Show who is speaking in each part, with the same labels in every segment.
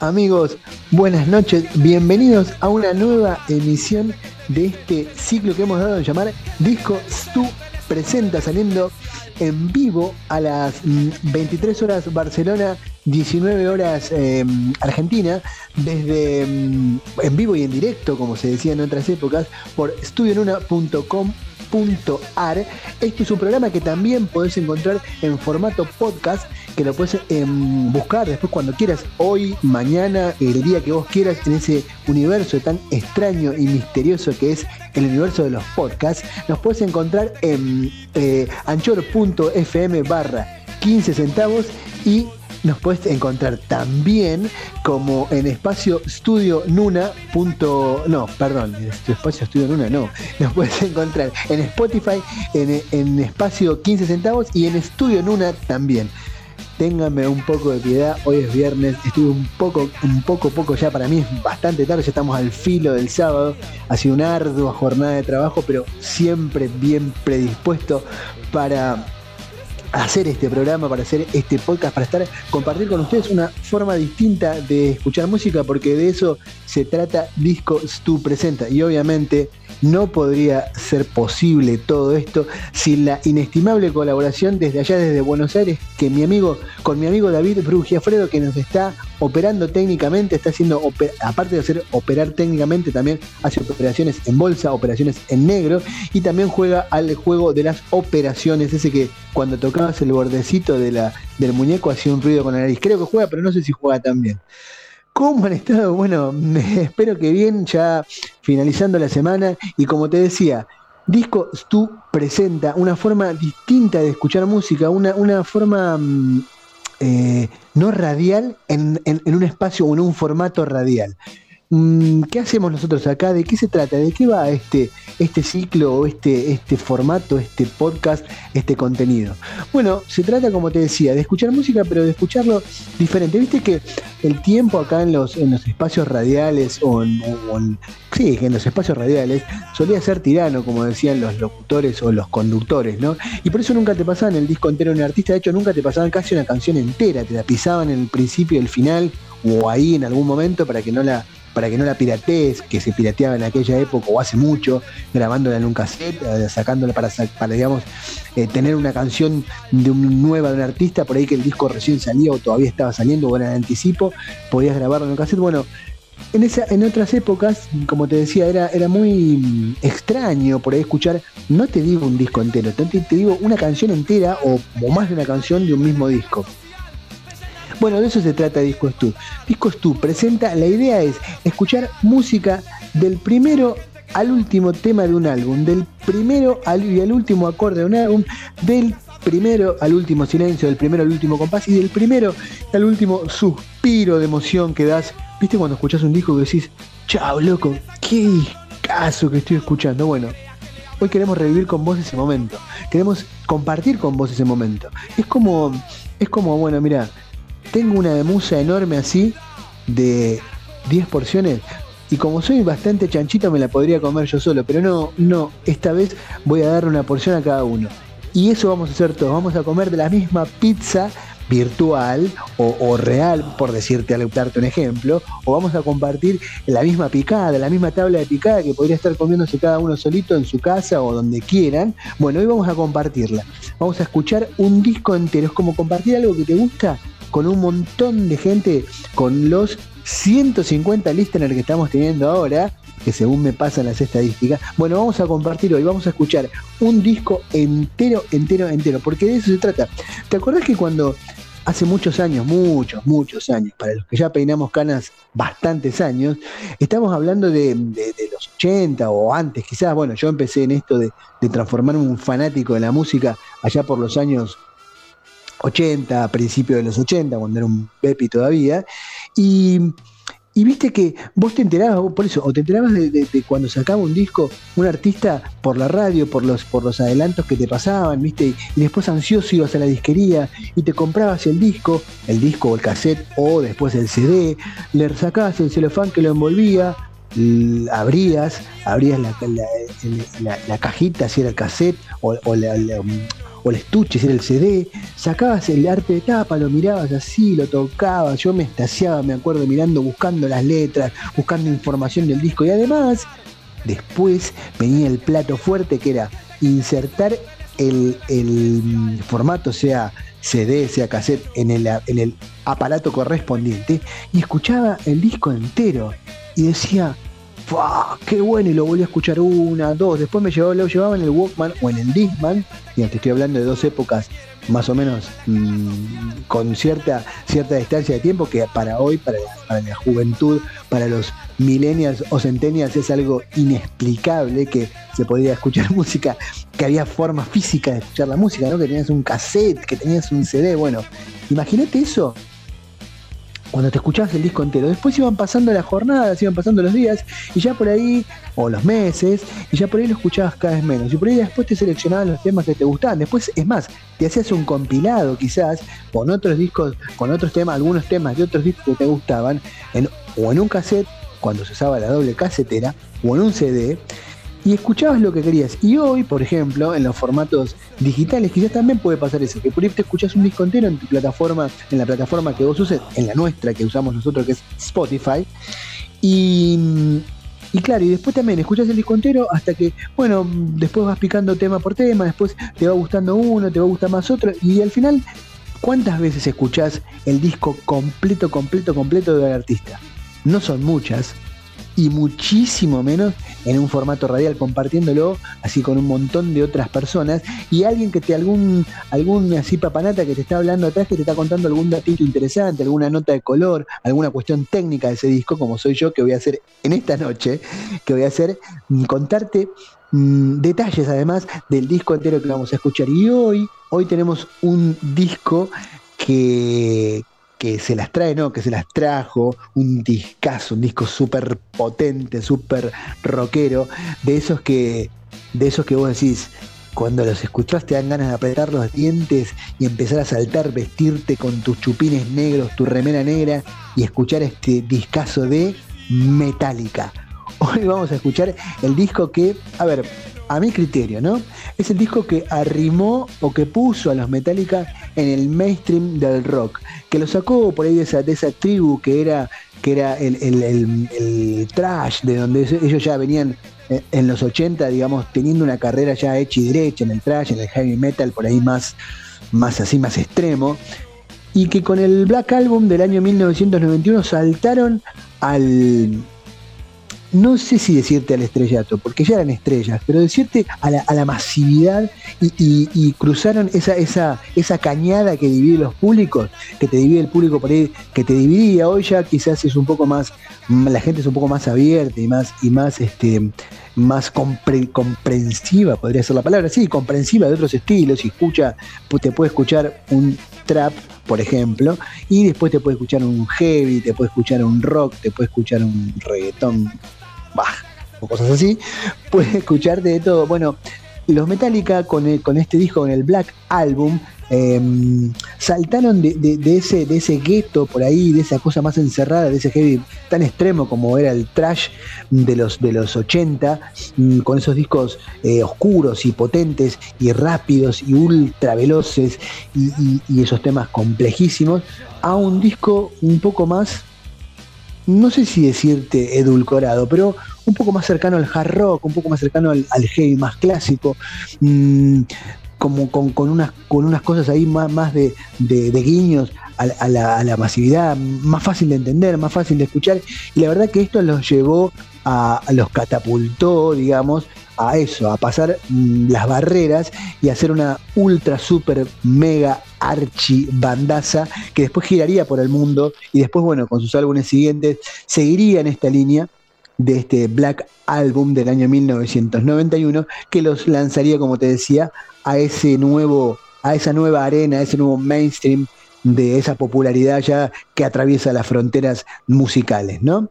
Speaker 1: Amigos, buenas noches, bienvenidos a una nueva emisión de este ciclo que hemos dado a llamar Disco Stu Presenta, saliendo en vivo a las 23 mm, horas Barcelona, 19 horas em, Argentina, desde mm, en vivo y en directo, como se decía en otras épocas, por studionuna.com .ar. Este es un programa que también podés encontrar en formato podcast, que lo puedes em, buscar después cuando quieras, hoy, mañana, el día que vos quieras, en ese universo tan extraño y misterioso que es el universo de los podcasts. Nos puedes encontrar en eh, anchor.fm barra 15 centavos y nos puedes encontrar también como en espacio estudio nuna. no, perdón, espacio estudio nuna no. Nos puedes encontrar en Spotify, en, en espacio 15 centavos y en estudio nuna también ténganme un poco de piedad, hoy es viernes, estuve un poco, un poco, poco ya para mí es bastante tarde, ya estamos al filo del sábado, ha sido una ardua jornada de trabajo, pero siempre bien predispuesto para hacer este programa, para hacer este podcast, para estar compartir con ustedes una forma distinta de escuchar música, porque de eso se trata Disco Stu Presenta. Y obviamente no podría ser posible todo esto sin la inestimable colaboración desde allá, desde Buenos Aires, que mi amigo, con mi amigo David Brugiafredo, que nos está operando técnicamente, está haciendo, aparte de hacer operar técnicamente, también hace operaciones en bolsa, operaciones en negro y también juega al juego de las operaciones, ese que cuando el bordecito de la, del muñeco hacía un ruido con la nariz. Creo que juega, pero no sé si juega tan bien. ¿Cómo han estado? Bueno, espero que bien, ya finalizando la semana y como te decía, Disco Stu presenta una forma distinta de escuchar música, una, una forma mm, eh, no radial en, un espacio o en un formato radial. Mm, ¿Qué hacemos nosotros acá? ¿De qué se trata? ¿De qué va este, este ciclo o este, este formato, este podcast, este contenido? Bueno, se trata, como te decía, de escuchar música, pero de escucharlo diferente. Viste que el tiempo acá en los, en los espacios radiales o en, sí, en los espacios radiales solía ser tirano, como decían los locutores o los conductores, ¿no? Y por eso nunca te pasaban el disco entero un artista, de hecho nunca te pasaban casi una canción entera, te la pisaban en el principio y el final o ahí en algún momento para que no la para que no la piratees, que se pirateaba en aquella época o hace mucho, grabándola en un cassette, eh, sacándola para, para digamos, eh, tener una canción de un, nueva de un artista, por ahí que el disco recién salía o todavía estaba saliendo o era en anticipo, podías grabarlo en un cassette. Bueno, en, esa, en otras épocas, como te decía, era, era muy extraño por ahí escuchar, no te digo un disco entero, te, te digo una canción entera o, o más de una canción de un mismo disco. Bueno, de eso se trata Disco Stu. Disco Stu presenta, la idea es escuchar música del primero al último tema de un álbum, del primero al, y al último acorde de un álbum, del primero al último silencio, del primero al último compás y del primero al último suspiro de emoción que das. ¿Viste cuando escuchás un disco que decís, chao, loco, qué caso que estoy escuchando? Bueno, hoy queremos revivir con vos ese momento. Queremos compartir con vos ese momento. Es como, es como, bueno, mira, tengo una musa enorme así, de 10 porciones, y como soy bastante chanchito me la podría comer yo solo, pero no, no, esta vez voy a darle una porción a cada uno. Y eso vamos a hacer todos, vamos a comer de la misma pizza virtual o, real, por decirte, darte un ejemplo, o vamos a compartir la misma picada, la misma tabla de picada que podría estar comiéndose cada uno solito en su casa o donde quieran. Bueno, hoy vamos a compartirla. Vamos a escuchar un disco entero. Es como compartir algo que te gusta con un montón de gente, con los 150 listeners que estamos teniendo ahora, que según me pasan las estadísticas, bueno, vamos a compartir hoy, vamos a escuchar un disco entero, entero, entero, porque de eso se trata. ¿Te acordás que cuando hace muchos años, muchos, muchos años, para los que ya peinamos canas bastantes años, estamos hablando de, los 80 o antes, quizás, bueno, yo empecé en esto de, transformarme un fanático de la música allá por los años 80, a principios de los 80, cuando era un Pepi todavía, y, viste que vos te enterabas, por eso, o te enterabas de, cuando sacaba un disco un artista por la radio, por los, por los adelantos que te pasaban, viste, y, después ansioso ibas a la disquería y te comprabas el disco, el disco o el cassette, o después el CD, le sacabas el celofán que lo envolvía, abrías, abrías la, cajita si era el cassette o, la, o el estuche, si era el CD, sacabas el arte de tapa, lo mirabas así, lo tocabas, yo me estaciaba, me acuerdo, mirando, buscando las letras, buscando información del disco. Y además, después venía el plato fuerte que era insertar el, formato, sea CD, sea cassette, en el, en el aparato correspondiente y escuchaba el disco entero. Y decía, ¡Qué bueno! Y lo volví a escuchar una, dos. Después me llevaba, lo llevaba en el Walkman o en el Discman. Y te estoy hablando de dos épocas más o menos mm, con cierta, cierta distancia de tiempo que para hoy, para la, juventud, para los millennials o centennials es algo inexplicable que se podía escuchar música, que había forma física de escuchar la música, ¿no? que tenías un cassette, que tenías un CD. Bueno, imagínate eso cuando te escuchabas el disco entero. Después iban pasando las jornadas, iban pasando los días, y ya por ahí, o los meses, y ya por ahí lo escuchabas cada vez menos. Y por ahí después te seleccionaban los temas que te gustaban. Después, es más, te hacías un compilado quizás con otros discos, con otros temas, algunos temas de otros discos que te gustaban, o en un cassette, cuando se usaba la doble casetera, o en un CD, y escuchabas lo que querías. Y hoy, por ejemplo, en los formatos digitales, quizás también puede pasar eso, que por ahí te escuchas un disco entero en tu plataforma, en la plataforma que vos uses, en la nuestra que usamos nosotros, que es Spotify. Y, claro, y después también escuchas el disco entero hasta que, bueno, después vas picando tema por tema, después te va gustando uno, te va a gustar más otro, y al final, ¿cuántas veces escuchás el disco completo, completo, completo del artista? No son muchas, y muchísimo menos en un formato radial compartiéndolo así con un montón de otras personas. Y alguien que te algún algún así papanata que te está hablando atrás que te está contando algún datito interesante, alguna nota de color, alguna cuestión técnica de ese disco como soy yo que voy a hacer en esta noche, que voy a hacer mm, contarte mm, detalles además del disco entero que vamos a escuchar. Y hoy hoy tenemos un disco que, que se las trae, no, que se las trajo, un discazo, un disco súper potente, súper rockero, de esos que, de esos que vos decís, cuando los escuchás te dan ganas de apretar los dientes y empezar a saltar, vestirte con tus chupines negros, tu remera negra y escuchar este discazo de Metallica. Hoy vamos a escuchar el disco que, a ver, a mi criterio, ¿no? Es el disco que arrimó o que puso a los Metallica en el mainstream del rock, que lo sacó por ahí de esa, de esa tribu que era, que era el, trash, de donde ellos ya venían eh, en los 80, digamos, teniendo una carrera ya hecha y derecha en el trash, en el heavy metal, por ahí más, más así, más extremo, y que con el Black Album del año 1991 saltaron al no sé si decirte al estrellato, porque ya eran estrellas, pero decirte a la, masividad y, cruzaron esa, esa, esa cañada que divide los públicos, que te divide el público por ahí, que te dividía, hoy ya quizás es un poco más, la gente es un poco más abierta y más, y más este más comprensiva, podría ser la palabra, sí, comprensiva de otros estilos, y escucha, te puede escuchar un trap, por ejemplo, y después te puede escuchar un heavy, te puede escuchar un rock, te puede escuchar un reggaetón o cosas así, puedes escuchar de todo. Bueno, los Metallica con, con este disco, con el Black Album, em, saltaron de, ese, de ese gueto por ahí, de esa cosa más encerrada, de ese heavy tan extremo como era el trash de los, de los 80, mm, con esos discos eh, oscuros y potentes y rápidos y ultra veloces y esos temas complejísimos, a un disco un poco más no sé si decirte edulcorado, pero un poco más cercano al hard rock, un poco más cercano al, heavy más clásico, mm, como con, unas, con unas cosas ahí más, más de, guiños a, la, masividad, más fácil de entender, más fácil de escuchar. Y la verdad que esto los llevó a, los catapultó, digamos, a eso, a pasar mm, las barreras y hacer una ultra, super, mega, archi bandaza que después giraría por el mundo y después, bueno, con sus álbumes siguientes seguiría en esta línea de este Black Album del año 1991 que los lanzaría, como te decía, a ese nuevo, a esa nueva arena, a ese nuevo mainstream de esa popularidad ya que atraviesa las fronteras musicales, ¿no?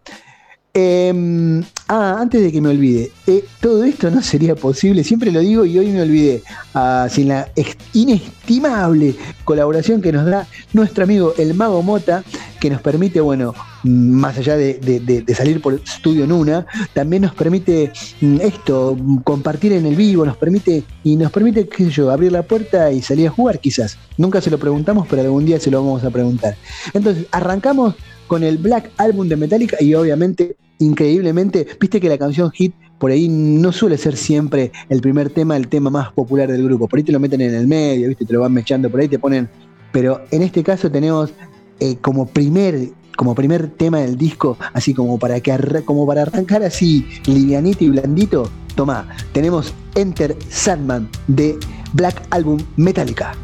Speaker 1: Em, ah, antes de que me olvide, eh, todo esto no sería posible, siempre lo digo y hoy me olvidé, ah, sin la inestimable colaboración que nos da nuestro amigo el Mago Mota,
Speaker 2: que nos permite, bueno, más allá de, salir por Estudio Nuna, también nos permite mm, esto, compartir en el vivo, nos permite, y nos permite, qué sé yo, abrir la puerta y salir a jugar quizás. Nunca se lo preguntamos, pero algún día se lo vamos a preguntar. Entonces, arrancamos con el Black Album de Metallica y obviamente, increíblemente, viste que la canción Hit por ahí no suele ser siempre el primer tema, el tema más popular del grupo. Por ahí te lo meten en el medio, ¿viste? te lo van mechando, por ahí te ponen. Pero en este caso tenemos eh, como primer como primer tema del disco, así como para que como para arrancar así livianito y blandito, toma, tenemos Enter Sandman de Black Album Metallica.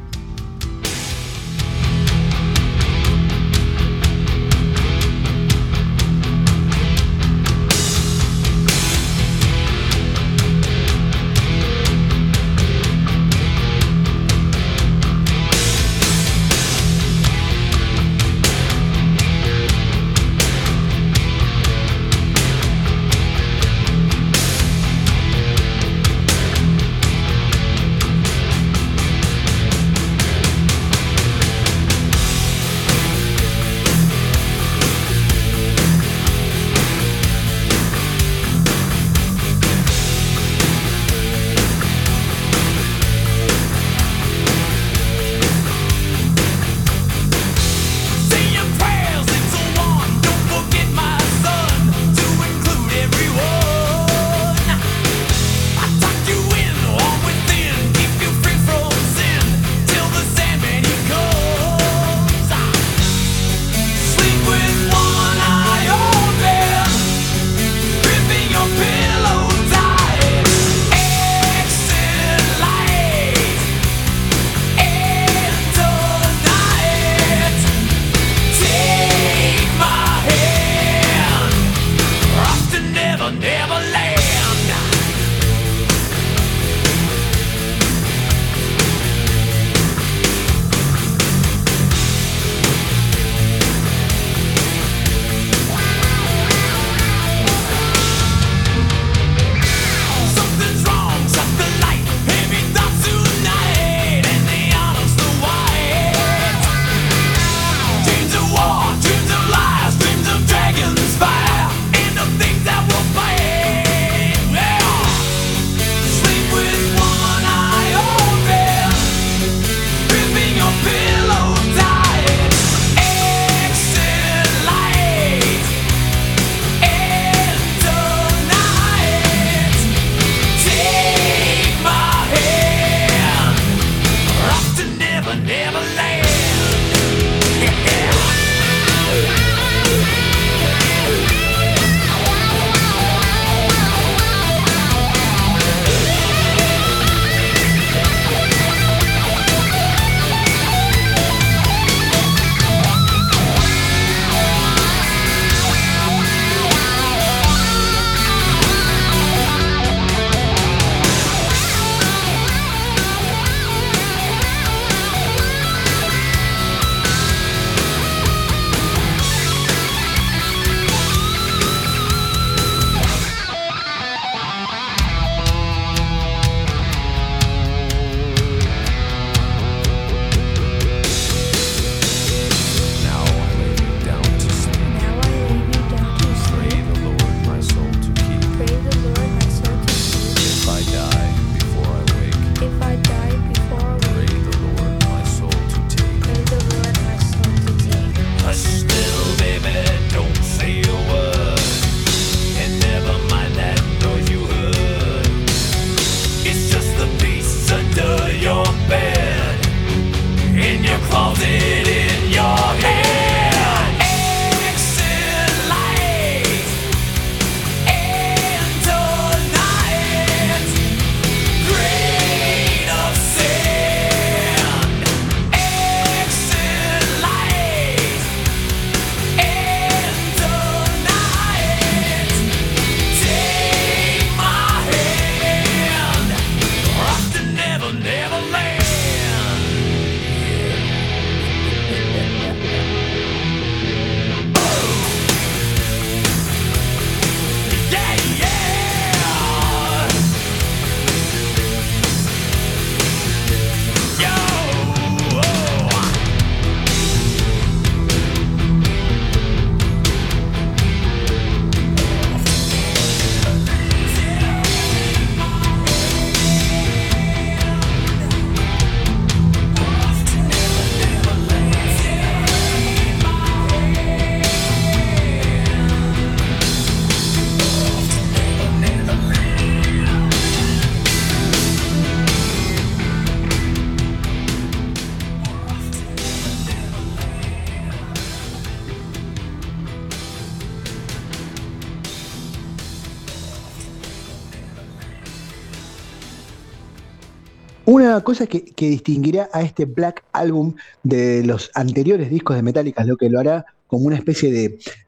Speaker 1: Cosa que, distinguirá a este Black Album de los anteriores discos de Metallica, lo que lo hará como una especie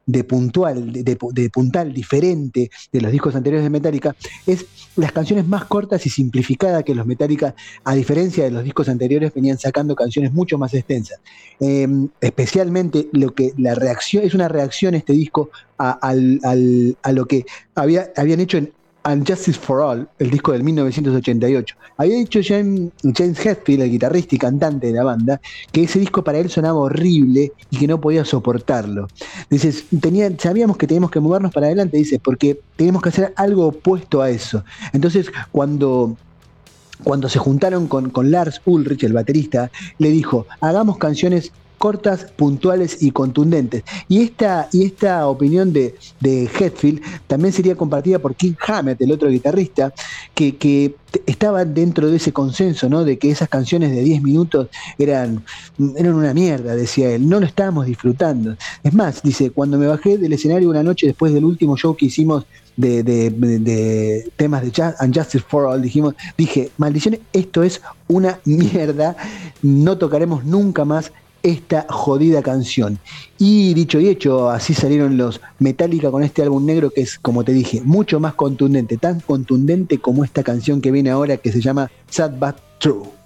Speaker 1: de, puntual, de, puntal diferente de los discos anteriores de Metallica, es las canciones más cortas y simplificadas que los Metallica, a diferencia de los discos anteriores, venían sacando canciones mucho más extensas. Em, especialmente lo que la reacción, es una reacción este disco a, lo que había, habían hecho en and Justice for All, el disco del 1988. Había dicho James, James Hetfield, el guitarrista y cantante de la banda, que ese disco para él sonaba horrible y que no podía soportarlo. Dices, tenía, sabíamos que teníamos que movernos para adelante, dice, porque teníamos que hacer algo opuesto a eso. Entonces, cuando cuando se juntaron con, Lars Ulrich, el baterista, le dijo, hagamos canciones cortas, puntuales y contundentes. Y esta, y esta opinión de, de Hetfield también sería compartida por King Hammett, el otro guitarrista, que, que estaba dentro de ese consenso, ¿no? De que esas canciones de 10 minutos eran, eran una mierda, decía él. No lo estábamos disfrutando. Es más, dice, cuando me bajé del escenario una noche después del último show que hicimos de, de, temas de Jazz Justice for All, dijimos, dije, maldiciones, esto es una mierda, no tocaremos nunca más esta jodida canción. Y dicho y hecho, así salieron los Metallica con este álbum negro que es, como te dije, mucho más contundente, tan contundente como esta canción que viene ahora que se llama Sad But True.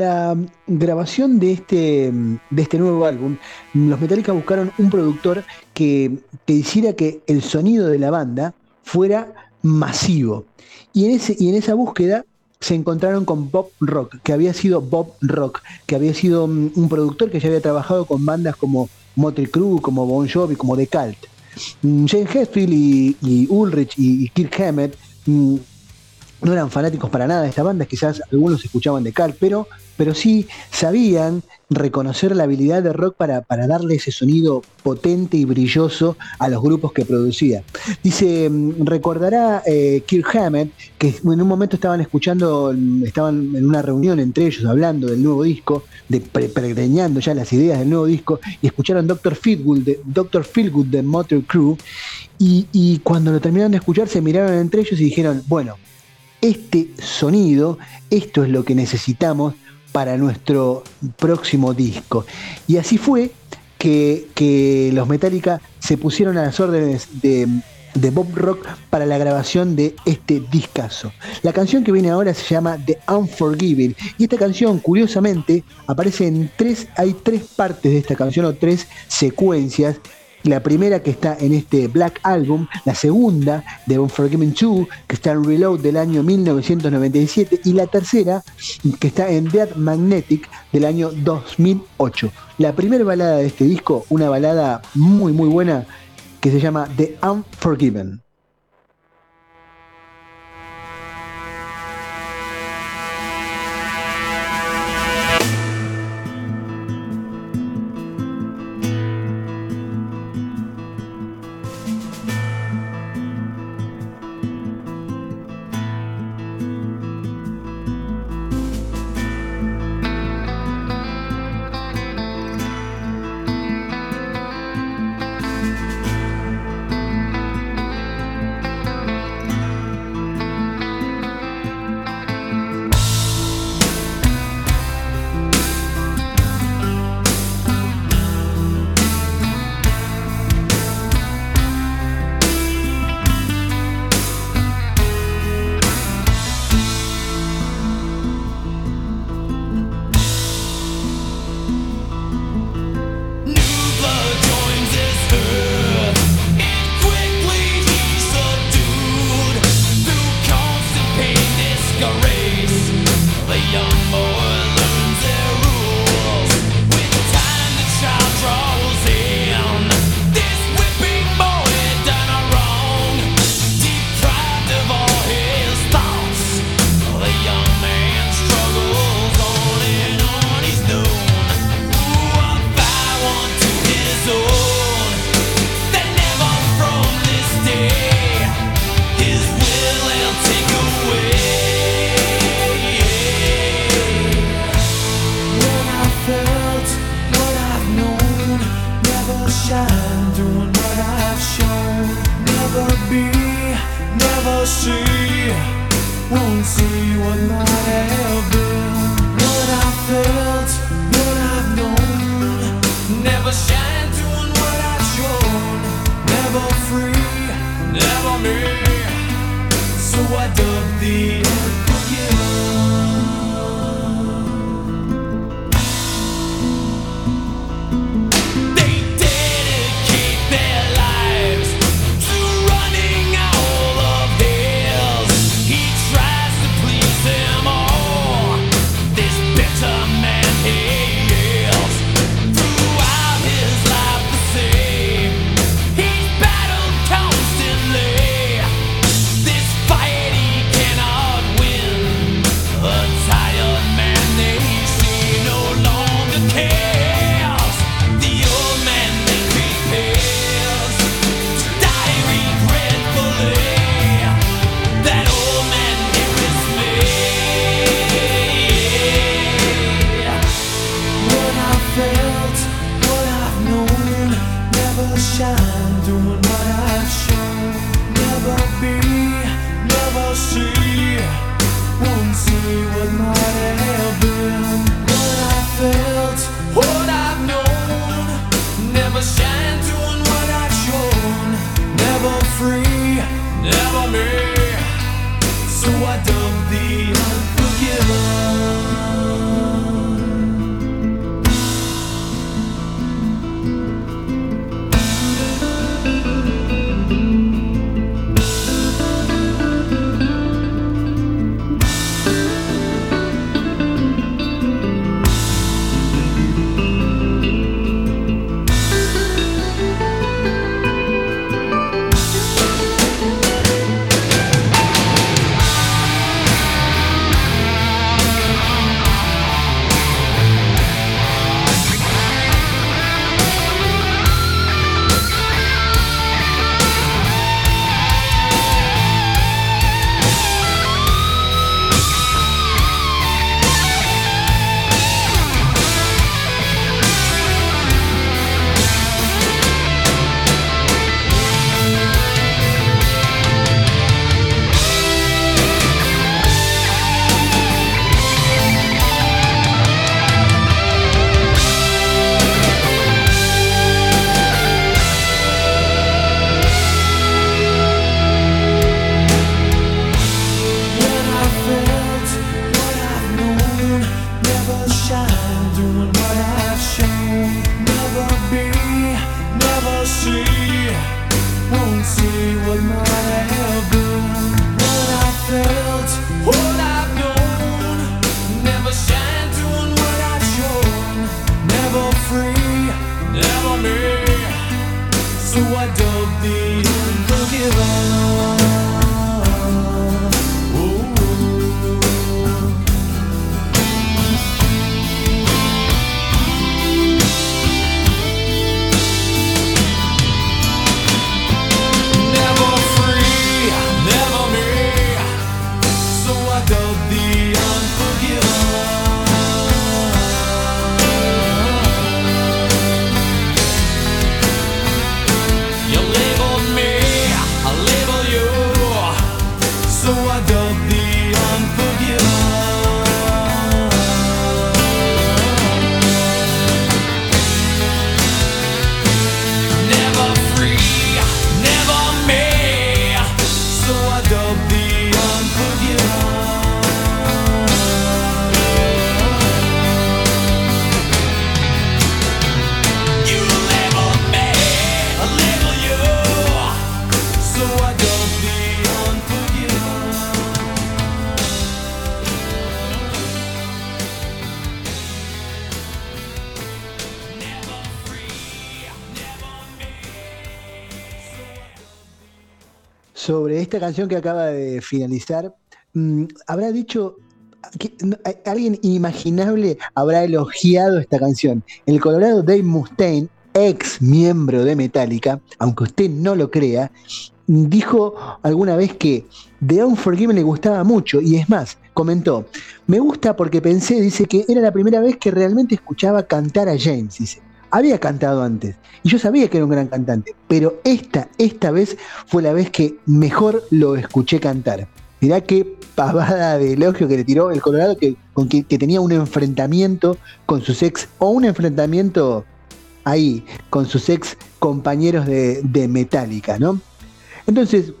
Speaker 2: La grabación de este, de este nuevo álbum, los Metallica buscaron un productor que, que hiciera que el sonido de la banda fuera masivo. Y en, ese, y en esa búsqueda se encontraron con Bob Rock, que había sido Bob Rock, que había sido mm, un productor que ya había trabajado con bandas como Motley Crue, como Bon Jovi, como The Cult. Mm, James Hetfield y, Ulrich y, Kirk Hammett mm, no eran fanáticos para nada de esta banda, quizás algunos escuchaban de Cult, pero, pero sí sabían reconocer la habilidad de rock para, para, darle ese sonido potente y brilloso a los grupos que producía. Dice, mm, recordará eh, Kirk Hammett que en un momento estaban escuchando, estaban en una reunión entre ellos hablando del nuevo disco, de ya las ideas del nuevo disco, y escucharon Dr. Feelgood de, Dr. Feelgood de Motor Crew, y, y cuando lo terminaron de escuchar se miraron entre ellos y dijeron, bueno, este sonido, esto es lo que necesitamos para nuestro próximo disco. Y así fue que, los Metallica se pusieron a las órdenes de, Bob Rock para la grabación de este discazo. La canción que viene ahora se llama The Unforgiving y esta canción curiosamente aparece en tres, hay tres partes de esta canción o tres secuencias la primera que está en este Black Album, la segunda de Unforgiven 2 que está en Reload del año 1997 y la tercera que está en Dead Magnetic del año 2008. La primera balada de este disco, una balada muy muy buena que se llama The Unforgiven.
Speaker 1: Canción que acaba de finalizar, mm, habrá dicho alguien inimaginable habrá elogiado esta canción. El Colorado Dave Mustaine, ex miembro de Metallica, aunque usted no lo crea, dijo alguna vez que The Unforgiven le gustaba mucho y es más, comentó, me gusta porque pensé, dice que era la primera vez que realmente escuchaba cantar a James, dice había cantado antes y yo sabía que era un gran cantante, pero esta, esta vez fue la vez que mejor lo escuché cantar. Mirá qué pavada de elogio que le tiró el Colorado que, con que, tenía un enfrentamiento con sus ex, o un enfrentamiento ahí, con sus ex compañeros de, de Metallica, ¿no? Entonces,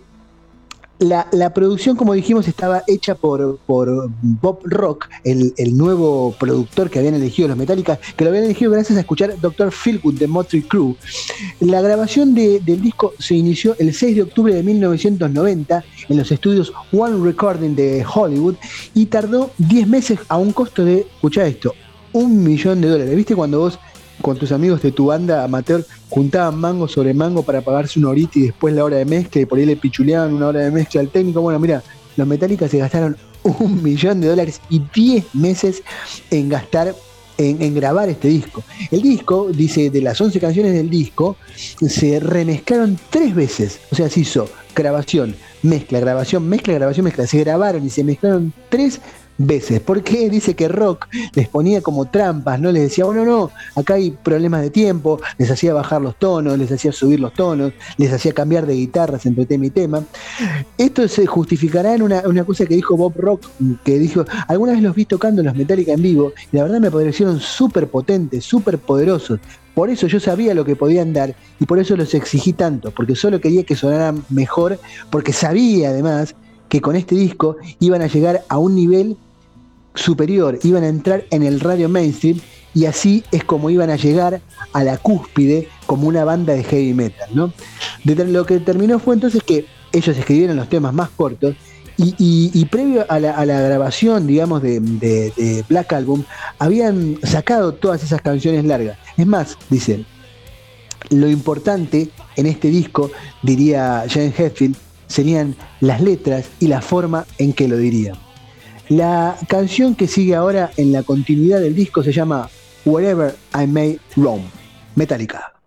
Speaker 1: la, producción, como dijimos, estaba hecha por, por Bob Rock, el, nuevo productor que habían elegido los Metallica, que lo habían elegido gracias a escuchar Dr. Philwood de Motley Crue. La grabación del disco se inició el 6 de octubre de 1990 en los estudios One Recording de Hollywood y tardó 10 meses a un costo de, escucha esto, un millón de dólares. ¿Viste cuando vos con tus amigos de tu banda amateur juntaban mango sobre mango para pagarse una horita y después la hora de mezcla y por ahí le pichuleaban una hora de mezcla al técnico. Bueno, mira, los Metallica se gastaron un millón de dólares y 10 meses en gastar en, grabar este disco. El disco, dice, de las 11 canciones del disco, se remezclaron tres veces. O sea, se hizo grabación, mezcla, grabación, mezcla, grabación, mezcla. Se grabaron y se mezclaron tres veces. Porque dice que Rock les ponía como trampas, ¿no? Les decía, bueno, no, acá hay problemas de tiempo, les hacía bajar los tonos, les hacía subir los tonos, les hacía cambiar de guitarras entre tema y tema. Esto se justificará en una, cosa que dijo Bob Rock, que dijo, alguna vez los vi tocando los Metallica en vivo, y la verdad me parecieron súper potentes, súper poderosos. Por eso yo sabía lo que podían dar y por eso los exigí tanto, porque solo quería que sonaran mejor, porque sabía además que con este disco iban a llegar a un nivel superior, iban a entrar en el radio mainstream y así es como iban a llegar a la cúspide como una banda de heavy metal. ¿no? lo que terminó fue entonces que ellos escribieron los temas más cortos y, previo a la, grabación, digamos, de, Black Album, habían sacado todas esas canciones largas. Es más, dicen, lo importante en este disco, diría Jane Hetfield, serían las letras y la forma en que lo dirían. La canción que sigue ahora en la continuidad del disco se llama Wherever I May Roam, Metallica.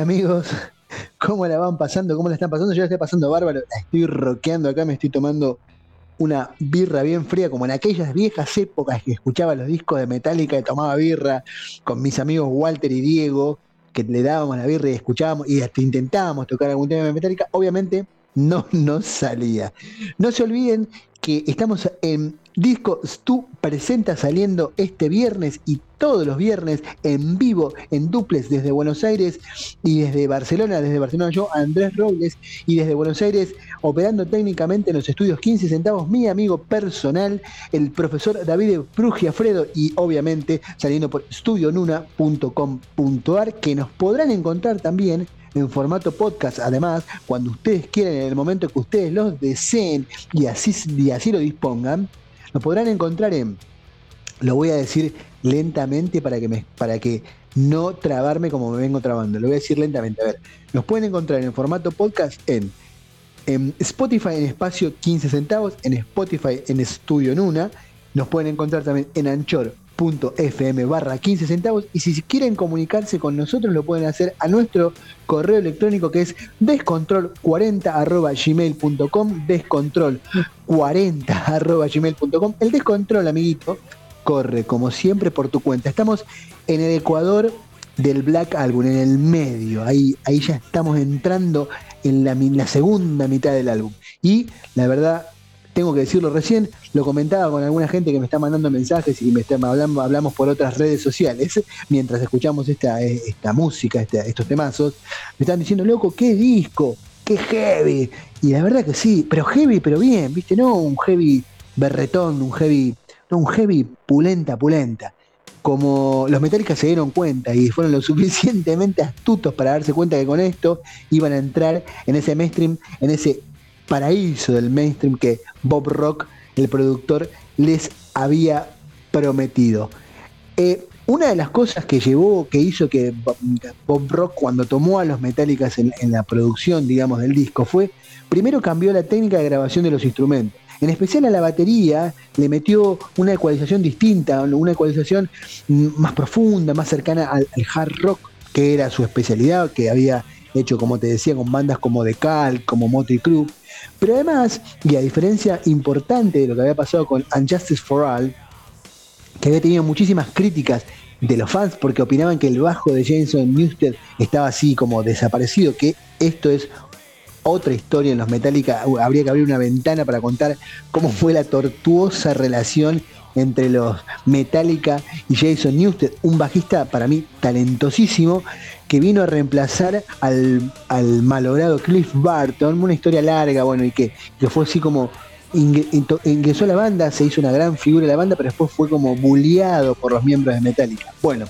Speaker 1: Amigos, ¿cómo la van pasando? ¿Cómo la están pasando? Yo la estoy pasando bárbaro. La estoy rockeando acá, me estoy tomando una birra bien fría, como en aquellas viejas épocas que escuchaba los discos de Metallica y tomaba birra con mis amigos Walter y Diego, que le dábamos la birra y escuchábamos y hasta intentábamos tocar algún tema de Metallica. Obviamente no nos salía. No se olviden que estamos en Disco Stu presenta saliendo este viernes y todos los viernes en vivo, en duples desde Buenos Aires y desde Barcelona, desde Barcelona yo, Andrés Robles, y desde Buenos Aires operando técnicamente en los estudios 15 centavos, mi amigo personal, el profesor David Frugiafredo, y obviamente saliendo por studionuna.com.ar, que nos podrán encontrar también en formato podcast. Además, cuando ustedes quieran, en el momento que ustedes los deseen y así, y así lo dispongan, lo podrán encontrar en, lo voy a decir lentamente para que, me, para que no trabarme como me vengo trabando. Lo voy a decir lentamente. A ver, nos pueden encontrar en formato podcast en, en Spotify en espacio 15 centavos, en Spotify en Estudio Nuna. Nos pueden encontrar también en Anchor .fm barra 15 centavos. Y si quieren comunicarse con nosotros lo pueden hacer a nuestro correo electrónico que es descontrol40 arroba gmail.com descontrol40 arroba gmail.com el descontrol amiguito corre como siempre por tu cuenta. Estamos en el Ecuador del Black Album en el medio. Ahí, ahí ya estamos entrando en la, en la segunda mitad del álbum. Y la verdad tengo que decirlo recién, lo comentaba con alguna gente que me está mandando mensajes y me está, hablamos, por otras redes sociales, mientras escuchamos esta, eh, esta música, este, estos temazos, me están diciendo, loco, qué disco, qué heavy. Y la verdad que sí, pero heavy, pero bien, viste, no un heavy berretón, un heavy, no un heavy pulenta, pulenta. Como los Metallica se dieron cuenta y fueron lo suficientemente astutos para darse cuenta que con esto iban a entrar en ese mainstream, en ese paraíso del mainstream que Bob Rock, el productor, les había prometido. Eh, una de las cosas que llevó, que hizo que Bob Rock cuando tomó a los Metallicas en, la producción, digamos, del disco, fue, primero cambió la técnica de grabación de los instrumentos. En especial a la batería le metió una ecualización distinta, una ecualización más profunda, más cercana al, al hard rock, que era su especialidad, que había hecho, como te decía, con bandas como The Cal, como Motley Crue. Pero además, y a diferencia importante de lo que había pasado con Unjustice for All, que había tenido muchísimas críticas de los fans porque opinaban que el bajo de Jason Newsted estaba así como desaparecido, que esto es otra historia en los Metallica, habría que abrir una ventana para contar cómo fue la tortuosa relación entre los Metallica y Jason Newsted, un bajista para mí talentosísimo que vino a reemplazar al, malogrado Cliff Barton, una historia larga, bueno, y que, fue así como ingresó a la banda, se hizo una gran figura de la banda, pero después fue como bulleado por los miembros de Metallica. Bueno,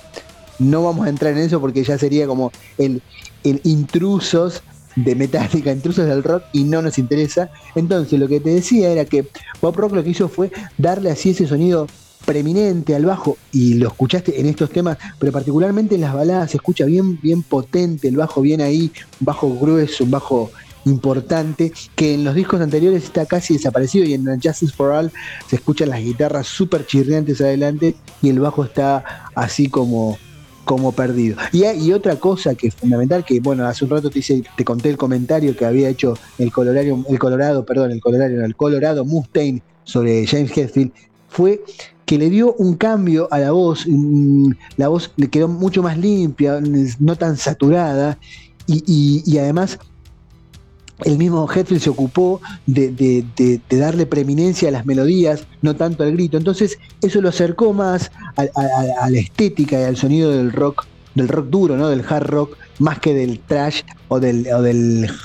Speaker 1: no vamos a entrar en eso porque ya sería como el intrusos de Metallica, intrusos del rock y no nos interesa. Entonces lo que te decía era que Bob Rock lo que hizo fue darle así ese sonido preeminente al bajo y lo escuchaste en estos temas, pero particularmente en las baladas se escucha bien, bien potente, el bajo bien ahí, un bajo grueso, un bajo importante, que en los discos anteriores está casi desaparecido y en Justice for All se escuchan las guitarras súper chirriantes adelante y el bajo está así como como perdido. Y, y otra cosa que es fundamental, que bueno, hace un rato te, te conté el comentario que había hecho el Colorado, el Colorado, perdón, el Colorado, el Colorado Mustaine sobre James Hetfield, fue que le dio un cambio a la voz, la voz le quedó mucho más limpia, no tan saturada, y, además el mismo Hetfield se ocupó de, darle preeminencia a las melodías, no tanto al grito. Entonces, eso lo acercó más a, la estética y al sonido del rock, del rock duro, ¿no? Del hard rock, más que del trash o del,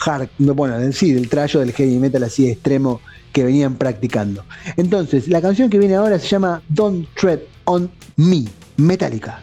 Speaker 1: hard, bueno, sí, del trash o del heavy metal así extremo
Speaker 2: que venían practicando. Entonces, la canción que viene ahora se llama Don't Tread on Me, Metallica.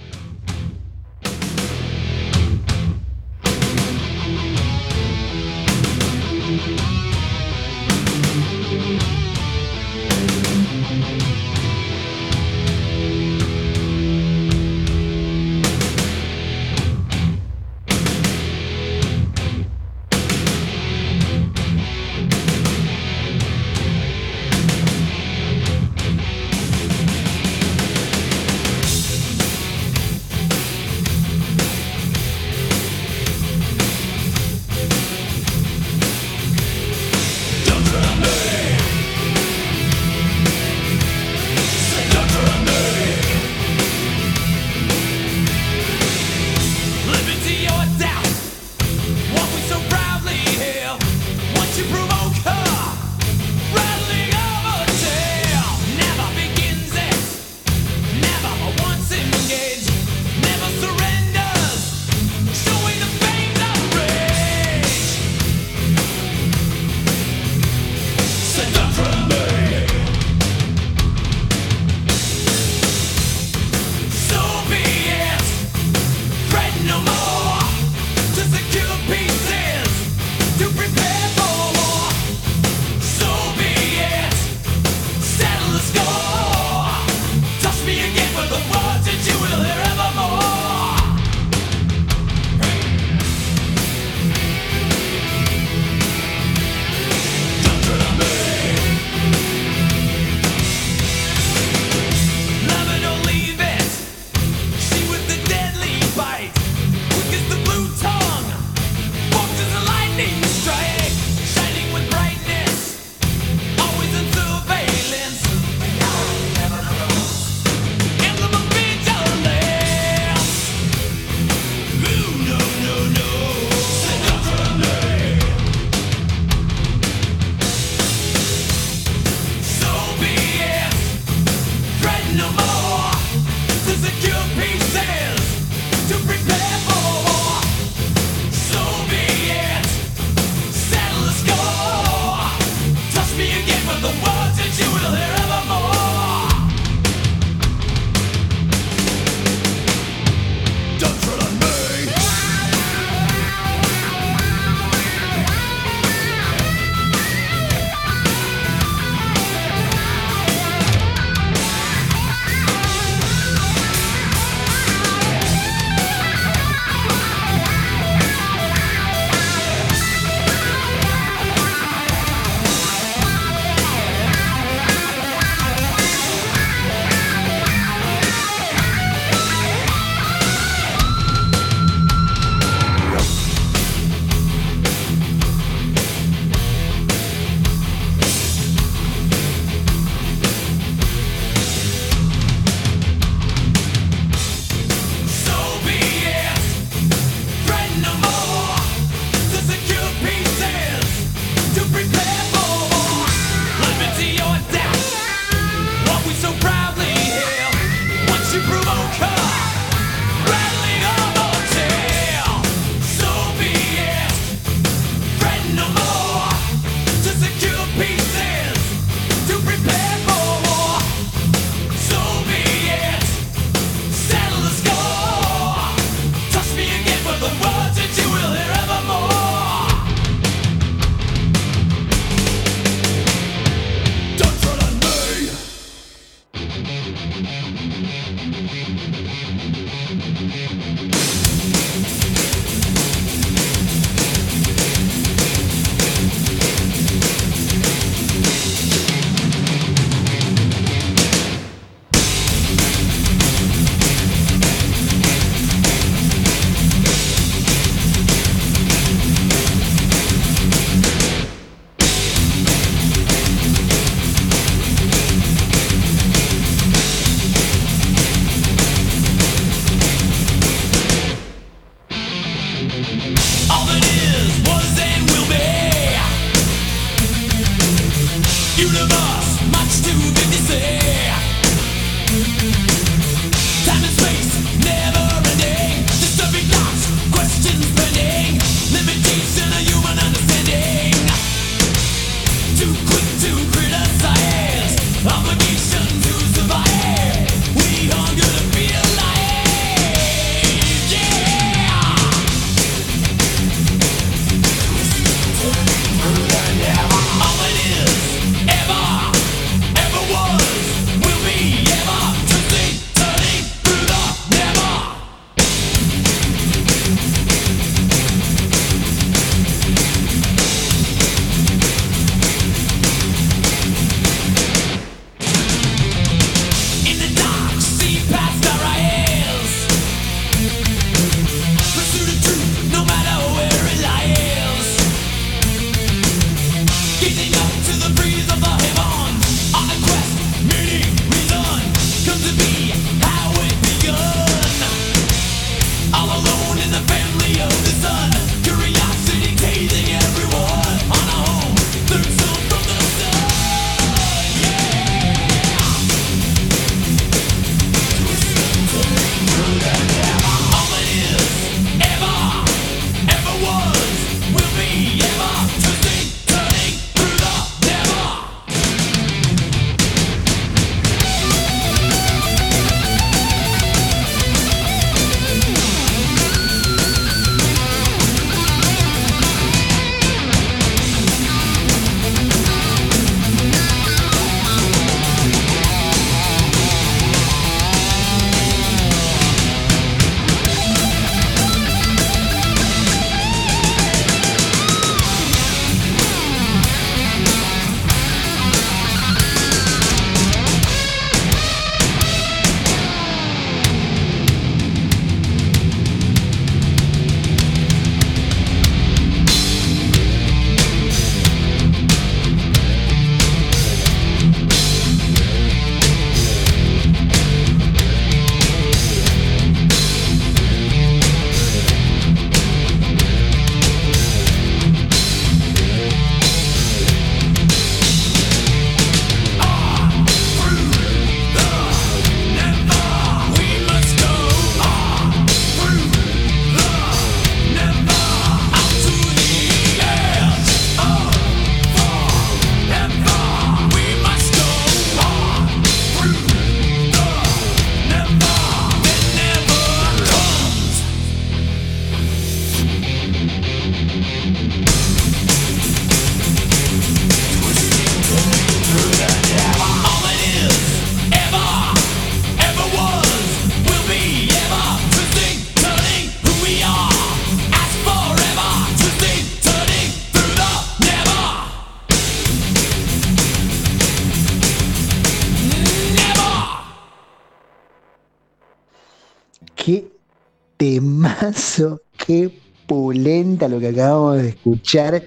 Speaker 1: Qué pulenta lo que acabamos de escuchar.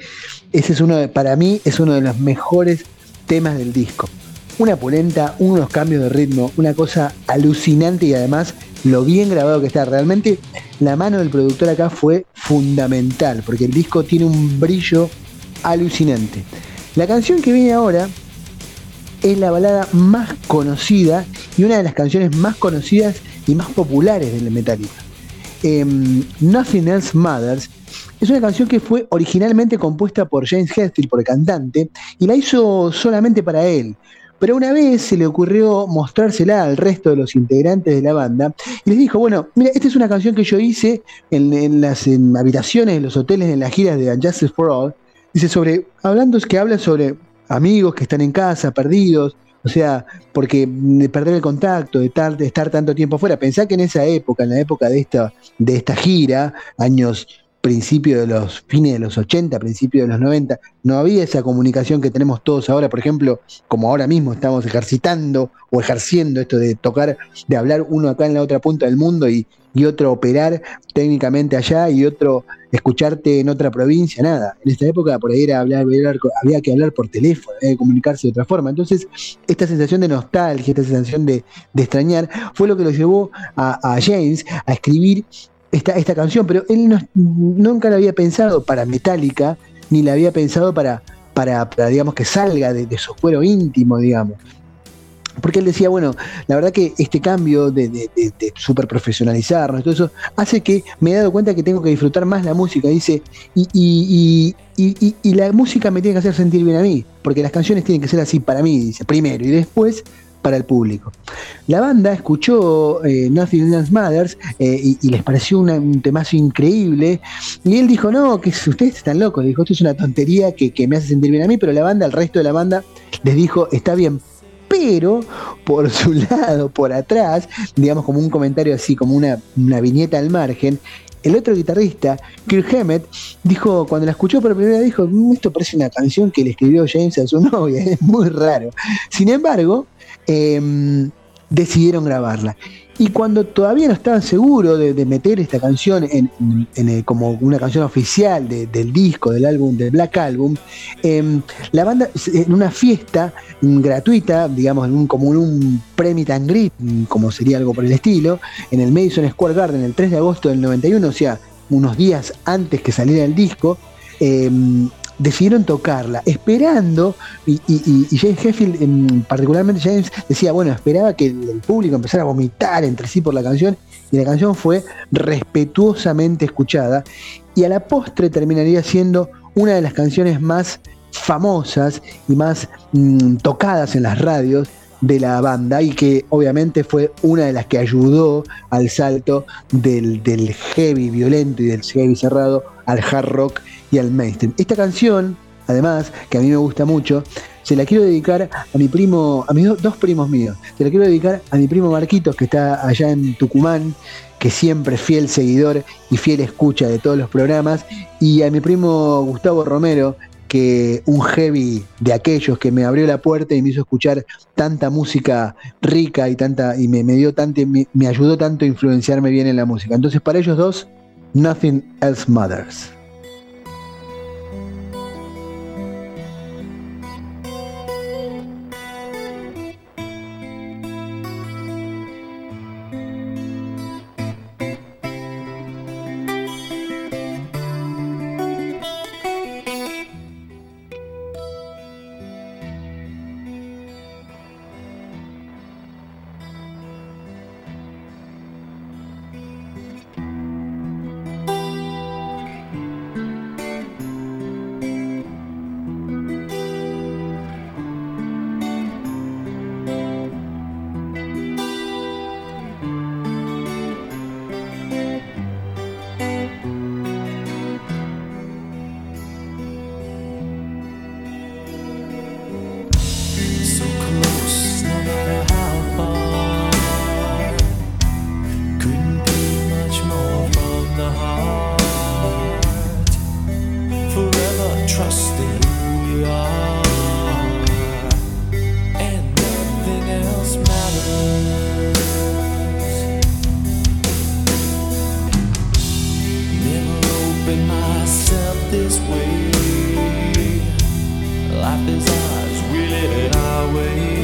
Speaker 1: Ese es uno de, para mí, es uno de los mejores temas del disco. Una pulenta, unos cambios de ritmo, una cosa alucinante y además lo bien grabado que está. Realmente la mano del productor acá fue fundamental, porque el disco tiene un brillo alucinante. La canción que viene ahora es la balada más conocida y una de las canciones más conocidas y más populares del Metallica. Em, Nothing Else Matters es una canción que fue originalmente compuesta por James Hetfield, por el cantante, y la hizo solamente para él. Pero una vez se le ocurrió mostrársela al resto de los integrantes de la banda y les dijo, bueno, mira, esta es una canción que yo hice en, las habitaciones de los hoteles en las giras de Justice for All. Dice sobre, hablando, que habla sobre amigos que están en casa, perdidos, o sea, porque de perder el contacto, de estar, de estar tanto tiempo afuera. Pensá que en esa época, en la época de esta, de esta gira, años principio de los fines de los 80, principios de los 90, no había esa comunicación que tenemos todos ahora, por ejemplo, como ahora mismo estamos ejercitando o ejerciendo esto de tocar, de hablar uno acá en la otra punta del mundo y, otro operar técnicamente allá y otro escucharte en otra provincia, nada. En esta época por ahí era hablar, había que hablar por teléfono, había que comunicarse de otra forma. Entonces, esta sensación de nostalgia, esta sensación de, extrañar, fue lo que lo llevó a, James a escribir esta, esta canción, pero él nunca la había pensado para Metallica, ni la había pensado para, para, digamos, que salga de, de su cuero íntimo, digamos. Porque él decía, bueno, la verdad que este cambio de, de, de, super profesionalizarnos, todo eso, hace que me he dado cuenta que tengo que disfrutar más la música, dice, y, y, y, la música me tiene que hacer sentir bien a mí, porque las canciones tienen que ser así para mí, dice, primero, y después para el público. La banda escuchó eh, Nothing Else Matters eh, y, les pareció un temazo increíble. Y él dijo, no, que ustedes están locos. Dijo, esto es una tontería que, que, me hace sentir bien a mí, pero la banda, el resto de la banda, les dijo, está bien, pero por su lado, por atrás, digamos como un comentario así, como una, viñeta al margen, el otro guitarrista, Kirk Hammett, dijo, cuando la escuchó por primera vez, dijo, mm, esto parece una canción que le escribió James a su novia, es muy raro. Sin embargo, em, decidieron grabarla. Y cuando todavía no estaban seguros de, meter esta canción en, como una canción oficial del disco, del álbum, del Black Album, em, la banda, en una fiesta gratuita, digamos, en un, como un premio and como sería algo por el estilo, en el Madison Square Garden el 3 de agosto del 91, o sea, unos días antes que saliera el disco, em, decidieron tocarla, esperando, y, James Hetfield, particularmente James, decía, bueno, esperaba que el, público empezara a vomitar entre sí por la canción, y la canción fue respetuosamente escuchada, y a la postre terminaría siendo una de las canciones más famosas y más mm, tocadas en las radios de la banda y que obviamente fue una de las que ayudó al salto del heavy violento y del heavy cerrado al hard rock mainstream. Esta canción, además, que a mí me gusta mucho, se la quiero dedicar a mi primo, a mis dos primos míos. Se la quiero dedicar a mi primo Marquitos, que está allá en Tucumán, que siempre fiel seguidor y fiel escucha de todos los programas, y a mi primo Gustavo Romero, que un heavy de aquellos que me abrió la puerta y me hizo escuchar tanta música rica y tanta y me, dio tanto me ayudó tanto a influenciarme bien en la música. Entonces para ellos dos, Nothing Else Matters.
Speaker 2: away.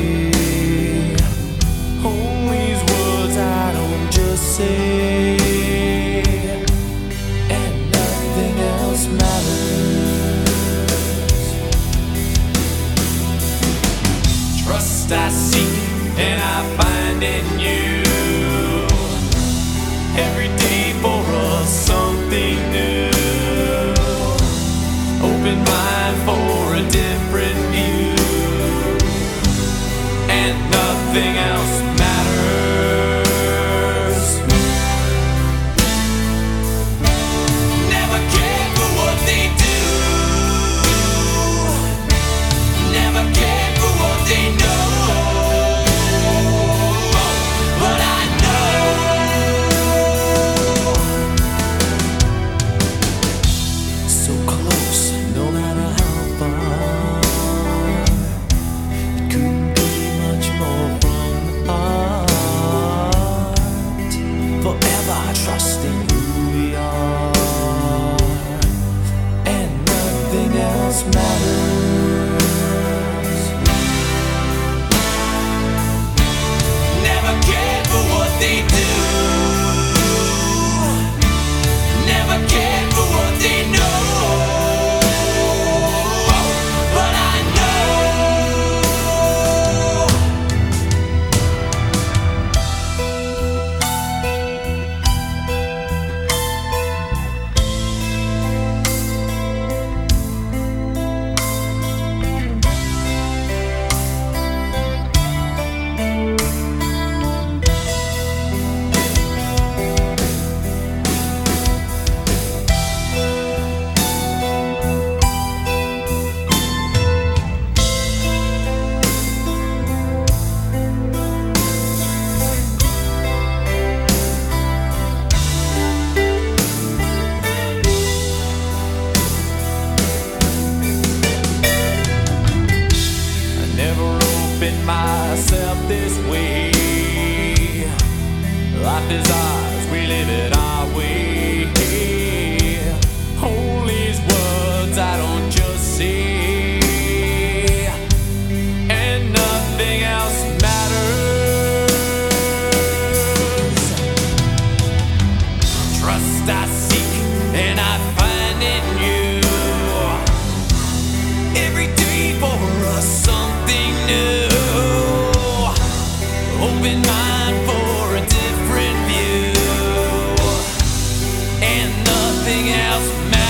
Speaker 2: Nothing else matters.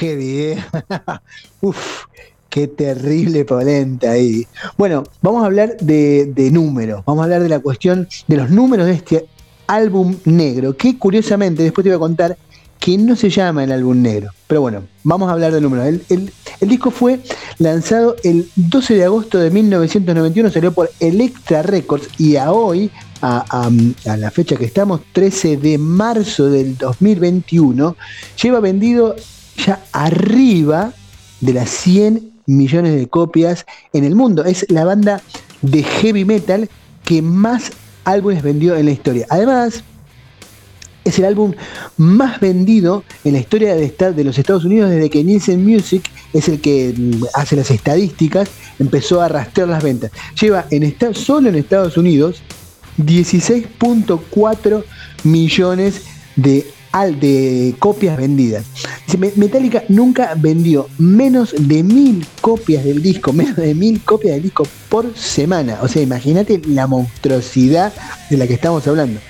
Speaker 1: Heavy, ¿eh? Qué terrible polenta ahí. Bueno, vamos a hablar de, números. Vamos a hablar de la cuestión de los números de este álbum negro. Que curiosamente, después te voy a contar que no se llama el álbum negro. Pero bueno, vamos a hablar de números. El, disco fue lanzado el 12 de agosto de 1991, salió por Electra Records y a hoy, a, a- a la fecha que estamos, 13 de marzo del 2021, lleva vendido ya arriba de las 100 millones de copias en el mundo. Es la banda de heavy metal que más álbumes vendió en la historia. Además, es el álbum más vendido en la historia de, los Estados Unidos desde que Nielsen Music es el que mm, hace las estadísticas, empezó a rastrear las ventas. Lleva en solo en Estados Unidos 16.4 millones de, al- de copias vendidas. Dice, "Me- Metallica nunca vendió menos de mil copias del disco, menos de mil copias del disco por semana. O sea, imagínate la monstruosidad de la que estamos hablando.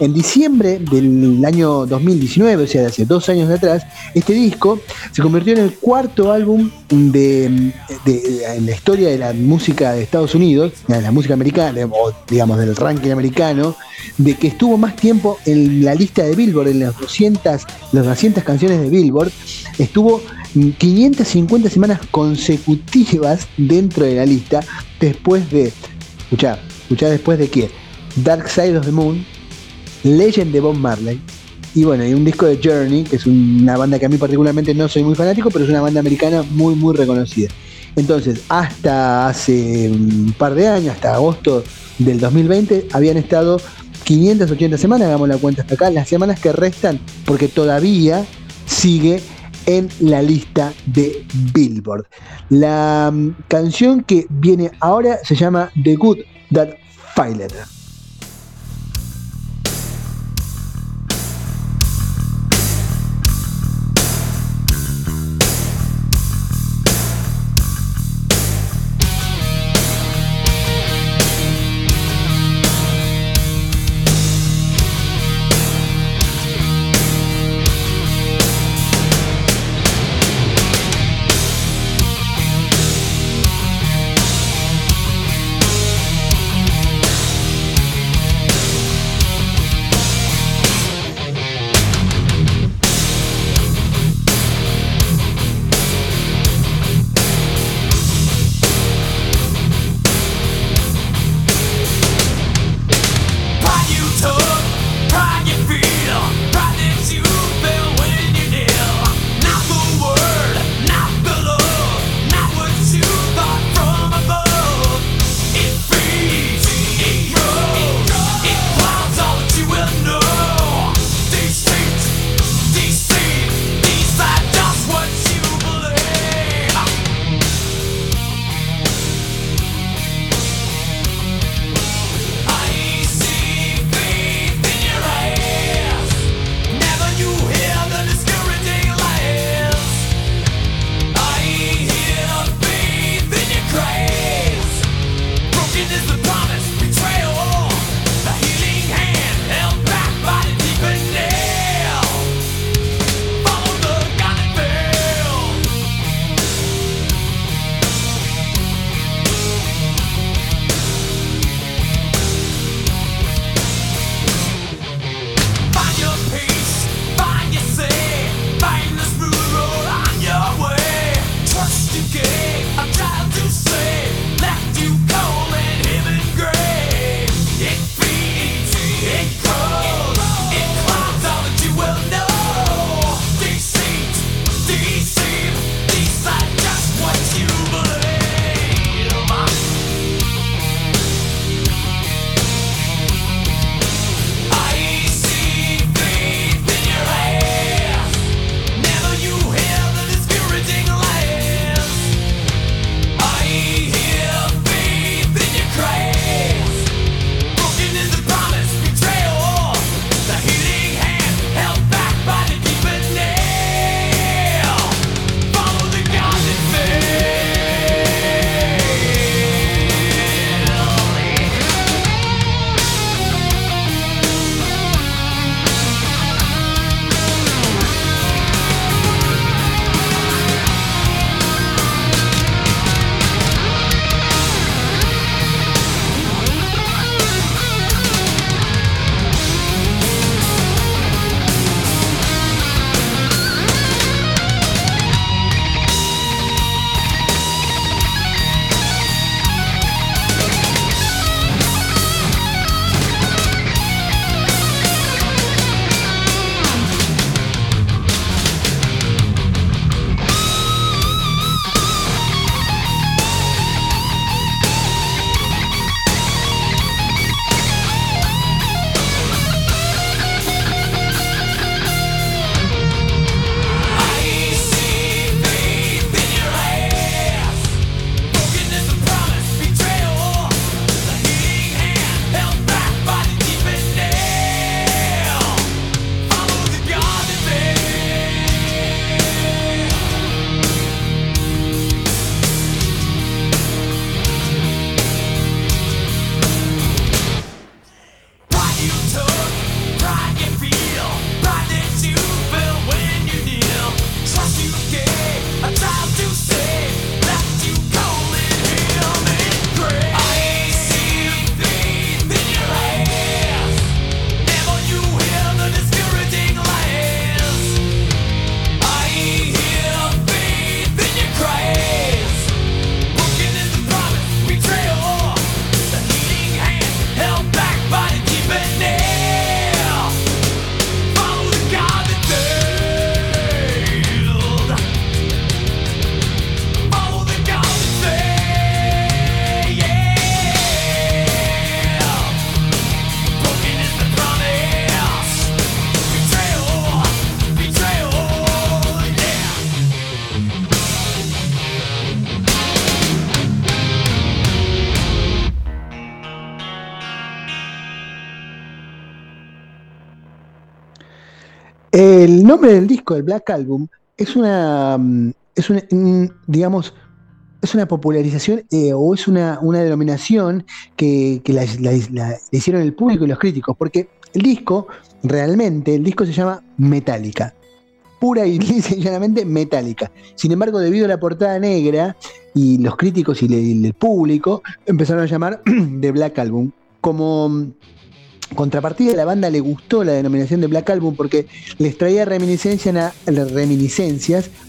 Speaker 1: En diciembre del año 2019, o sea, de hace dos años atrás, este disco se convirtió en el cuarto álbum de, de- en la historia de la música de Estados Unidos, de la música americana, o digamos del ranking americano, de que estuvo más tiempo en la lista de Billboard, en las 200, las 200 canciones de Billboard, estuvo 550 semanas consecutivas dentro de la lista, después de, escuchá, escuchá después de qué, Dark Side of the Moon, Legend de Bob Marley, y bueno, y un disco de Journey, que es una banda que a mí particularmente no soy muy fanático, pero es una banda americana muy, muy reconocida. Entonces, hasta hace un par de años, hasta agosto del 2020, habían estado 580 semanas, hagamos la cuenta hasta acá, las semanas que restan, porque todavía sigue en la lista de Billboard. La mm, canción que viene ahora se llama The Good That Filet. Nombre del disco, el Black Album, es una, mm, es mm, digamos, es una popularización eh, o es una, una denominación que, que la, hicieron el público y los críticos, porque el disco, realmente, el disco se llama Metallica, pura y lisa y llanamente Metallica. Sin embargo, debido a la portada negra y los críticos y el público empezaron a llamar de Black Album. Como mm, contrapartida, la banda le gustó la denominación de Black Album porque les traía reminiscencias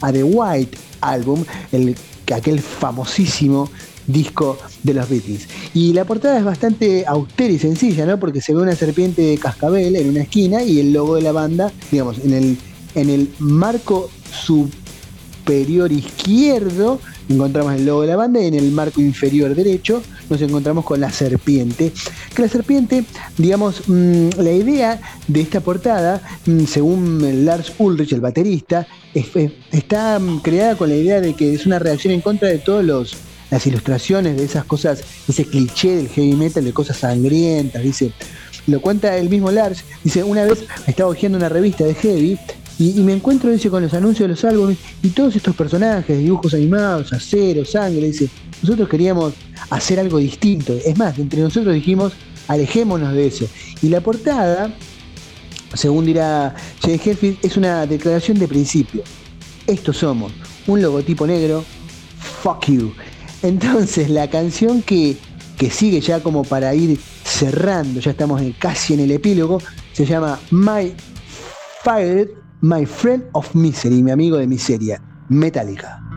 Speaker 1: a The White Album, el, aquel famosísimo disco de los Beatles. Y la portada es bastante austera y sencilla, ¿no? Porque se ve una serpiente de cascabel en una esquina y el logo de la banda, digamos, en el, en el marco superior izquierdo encontramos el logo de la banda y en el marco inferior derecho nos encontramos con la serpiente. Que la serpiente, digamos, mm, la idea de esta portada, mm, según Lars Ulrich, el baterista, es- es- está mm, creada con la idea de que es una reacción en contra de todos los las ilustraciones de esas cosas, ese cliché del heavy metal de cosas sangrientas, dice, lo cuenta el mismo Lars, dice, una vez estaba hojeando una revista de heavy y, me encuentro, dice, con los anuncios de los álbumes y todos estos personajes, dibujos animados, acero, sangre, dice, nosotros queríamos hacer algo distinto. Es más, entre nosotros dijimos, alejémonos de eso. Y la portada, según dirá Jay Hetfield, es una declaración de principio. Estos somos, un logotipo negro, fuck you. Entonces la canción que, que sigue ya como para ir cerrando, ya estamos casi en el epílogo, se llama My Fired, My Friend of Misery, mi amigo de miseria, Metallica.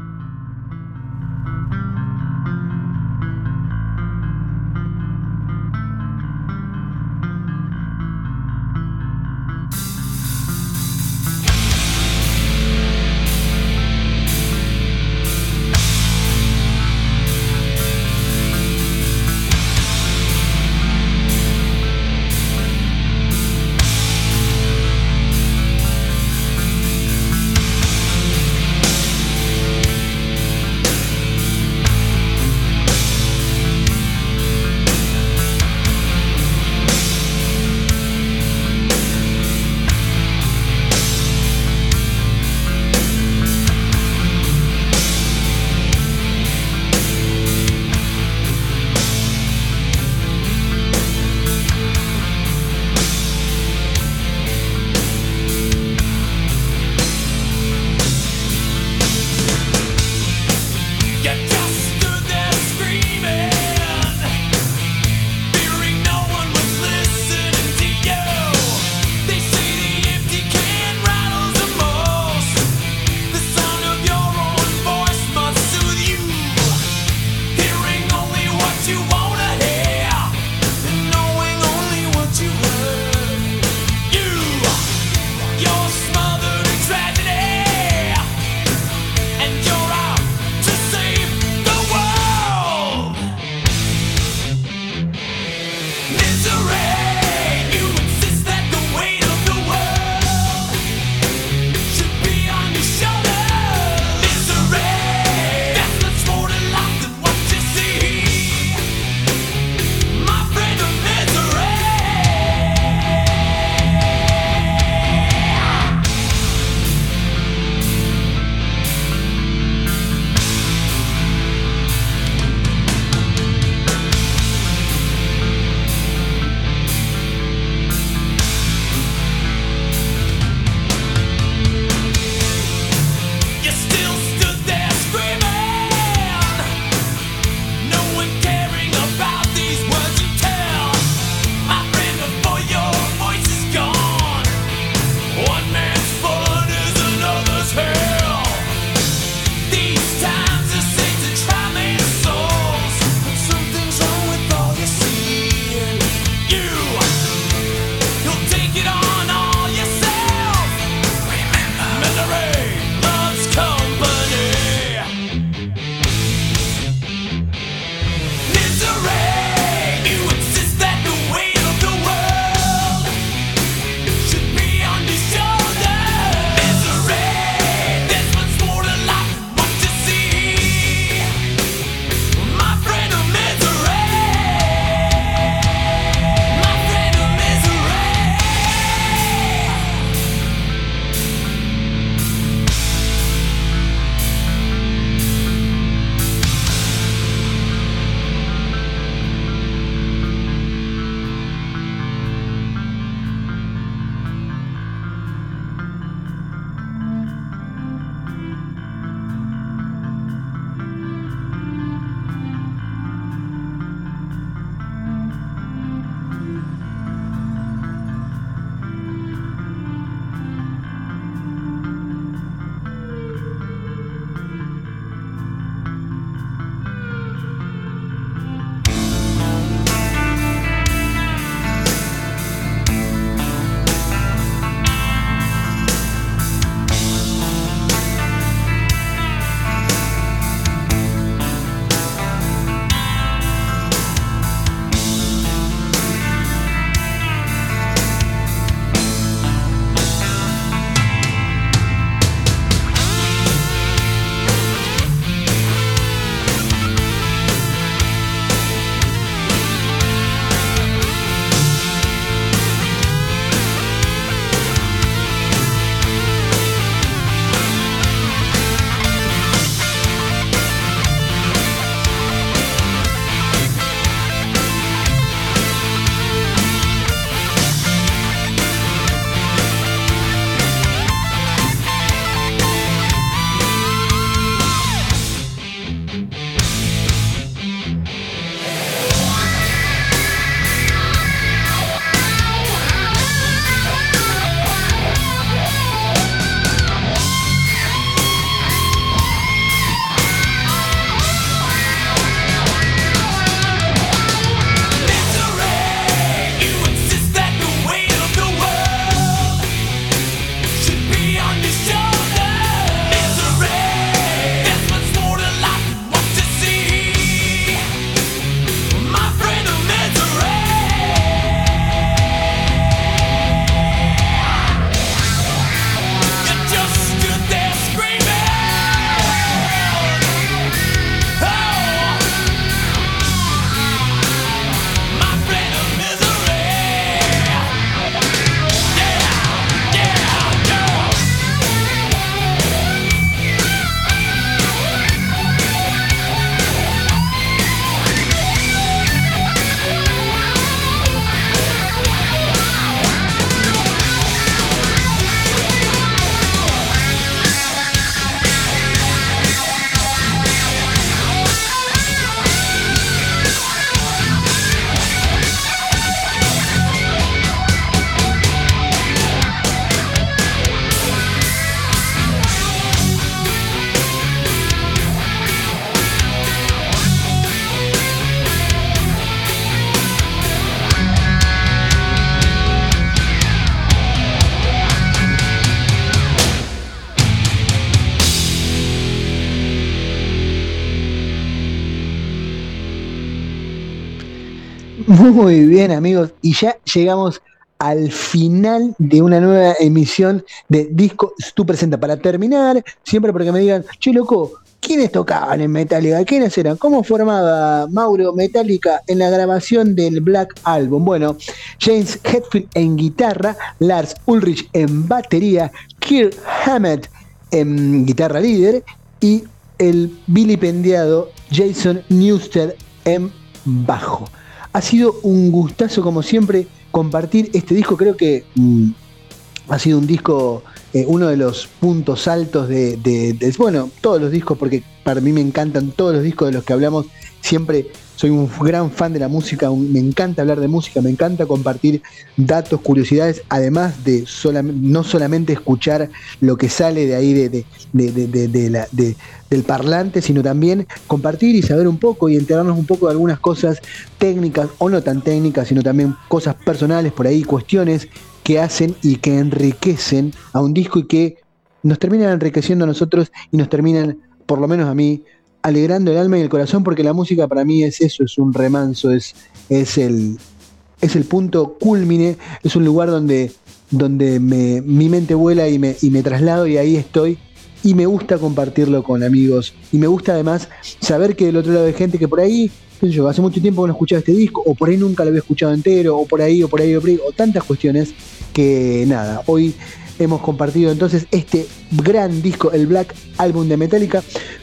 Speaker 1: Muy bien amigos, y ya llegamos al final de una nueva emisión de Disco Stu Presenta. Para terminar, siempre porque me digan, che loco, ¿quiénes tocaban en Metallica? ¿Quiénes eran? ¿Cómo formaba Mauro Metallica en la grabación del Black Album? Bueno, James Hetfield en guitarra, Lars Ulrich en batería, Kirk Hammett en guitarra líder y el vilipendiado Jason Newsted en bajo. Ha sido un gustazo, como siempre, compartir este disco. Creo que mm, ha sido un disco, eh, uno de los puntos altos de, de, bueno, todos los discos, porque para mí me encantan todos los discos de los que hablamos. Siempre soy un gran fan de la música, me encanta hablar de música, me encanta compartir datos, curiosidades, además de no solamente escuchar lo que sale de ahí de, del parlante, sino también compartir y saber un poco y enterarnos un poco de algunas cosas técnicas o no tan técnicas, sino también cosas personales por ahí, cuestiones que hacen y que enriquecen a un disco y que nos terminan enriqueciendo a nosotros y nos terminan, por lo menos a mí, alegrando el alma y el corazón, porque la música para mí es eso, es un remanso, es, es, el, es el punto culmine, es un lugar donde, donde me, mi mente vuela y me, y me traslado y ahí estoy. Y me gusta compartirlo con amigos. Y me gusta además saber que del otro lado hay gente que por ahí, yo, hace mucho tiempo no escuchaba este disco, o por ahí nunca lo había escuchado entero, o por ahí, o por ahí, o por ahí, o tantas cuestiones que nada, hoy hemos compartido entonces este gran disco, el Black Album de Metallica.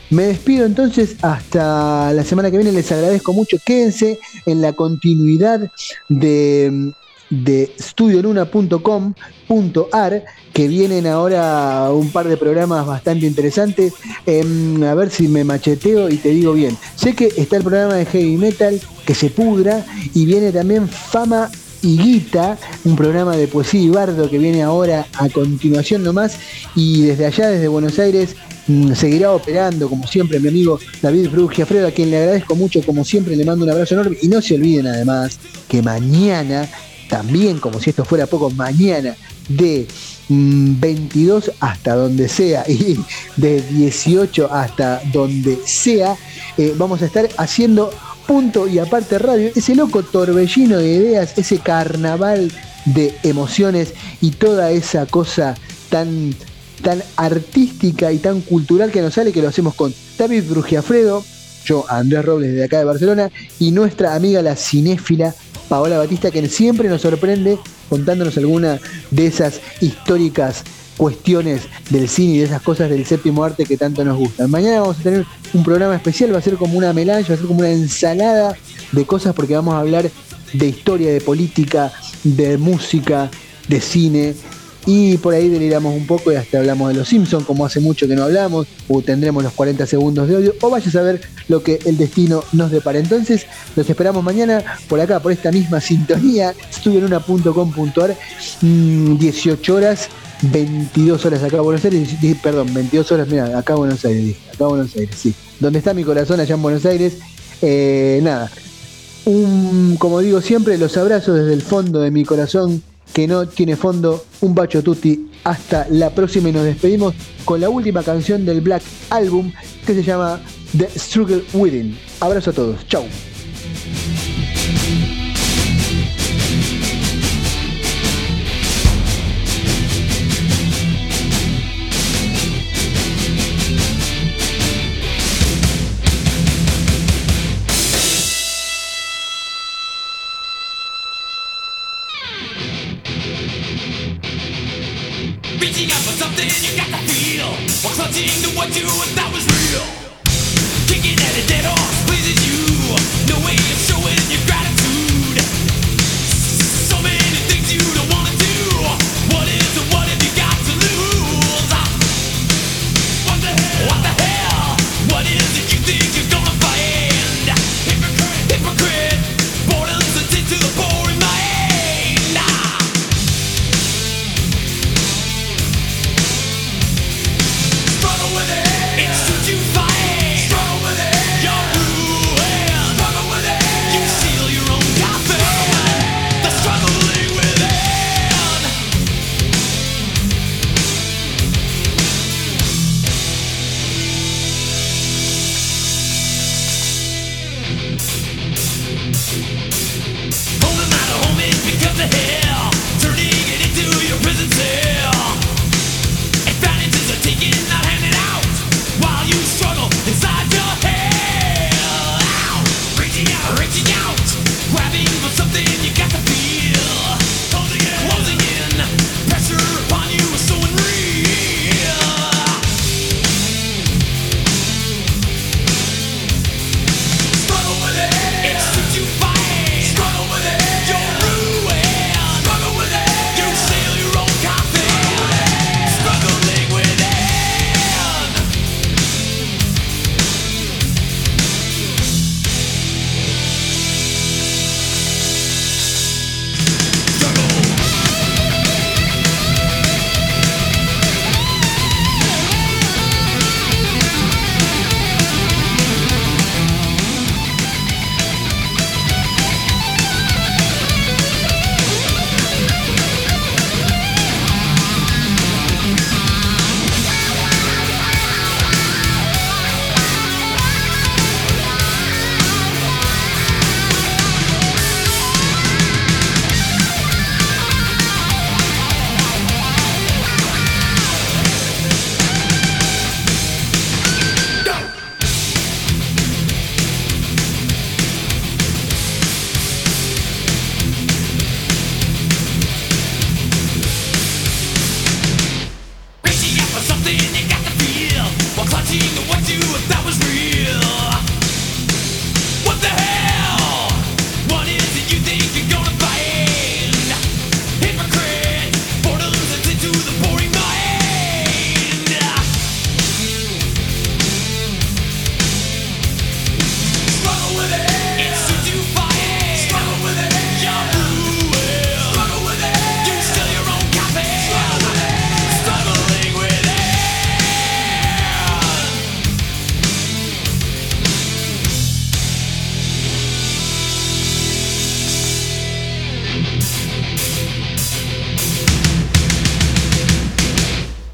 Speaker 1: Me despido entonces hasta la semana que viene, les agradezco mucho, quédense en la continuidad de, de studioluna.com.ar que vienen ahora un par de programas bastante interesantes. Em, a ver si me macheteo y te digo bien. Sé que está el programa de heavy metal que se pudra y viene también Fama y Guita, un programa de poesía y bardo que viene ahora a continuación nomás. Y desde allá, desde Buenos Aires, mm, seguirá operando, como siempre, mi amigo David Frugiafredo, a quien le agradezco mucho, como siempre, le mando un abrazo enorme. Y no se olviden además que mañana, también como si esto fuera poco, mañana de 22 mm, hasta donde sea y de 18 hasta donde sea, eh, vamos a estar haciendo punto y aparte radio, ese loco torbellino de ideas, ese carnaval de emociones y toda esa cosa tan, tan artística y tan cultural que nos sale que lo hacemos con David Brugiafredo, yo Andrés Robles de acá de Barcelona y nuestra amiga la cinéfila Paola Batista que siempre nos sorprende contándonos alguna de esas históricas cuestiones del cine y de esas cosas del séptimo arte que tanto nos gustan. Mañana vamos a tener un programa especial, va a ser como una melange, va a ser como una ensalada de cosas porque vamos a hablar de historia, de política, de música, de cine y por ahí deliramos un poco y hasta hablamos de los Simpsons, como hace mucho que no hablamos, o tendremos los 40 segundos de audio, o vaya a saber lo que el destino nos depara. Entonces, los esperamos mañana por acá, por esta misma sintonía, estuve 18 horas 22 horas acá en Buenos Aires, perdón, 22 horas, mira, acá en Buenos Aires, acá en Buenos Aires, sí. Donde está mi corazón, allá en Buenos Aires. Eh, nada, como digo siempre, los abrazo desde el fondo de mi corazón, que no tiene fondo, un bacho tutti. Hasta la próxima y nos despedimos con la última canción del Black Album que se llama The Struggle Within. Abrazo a todos, chau.
Speaker 2: think you're gonna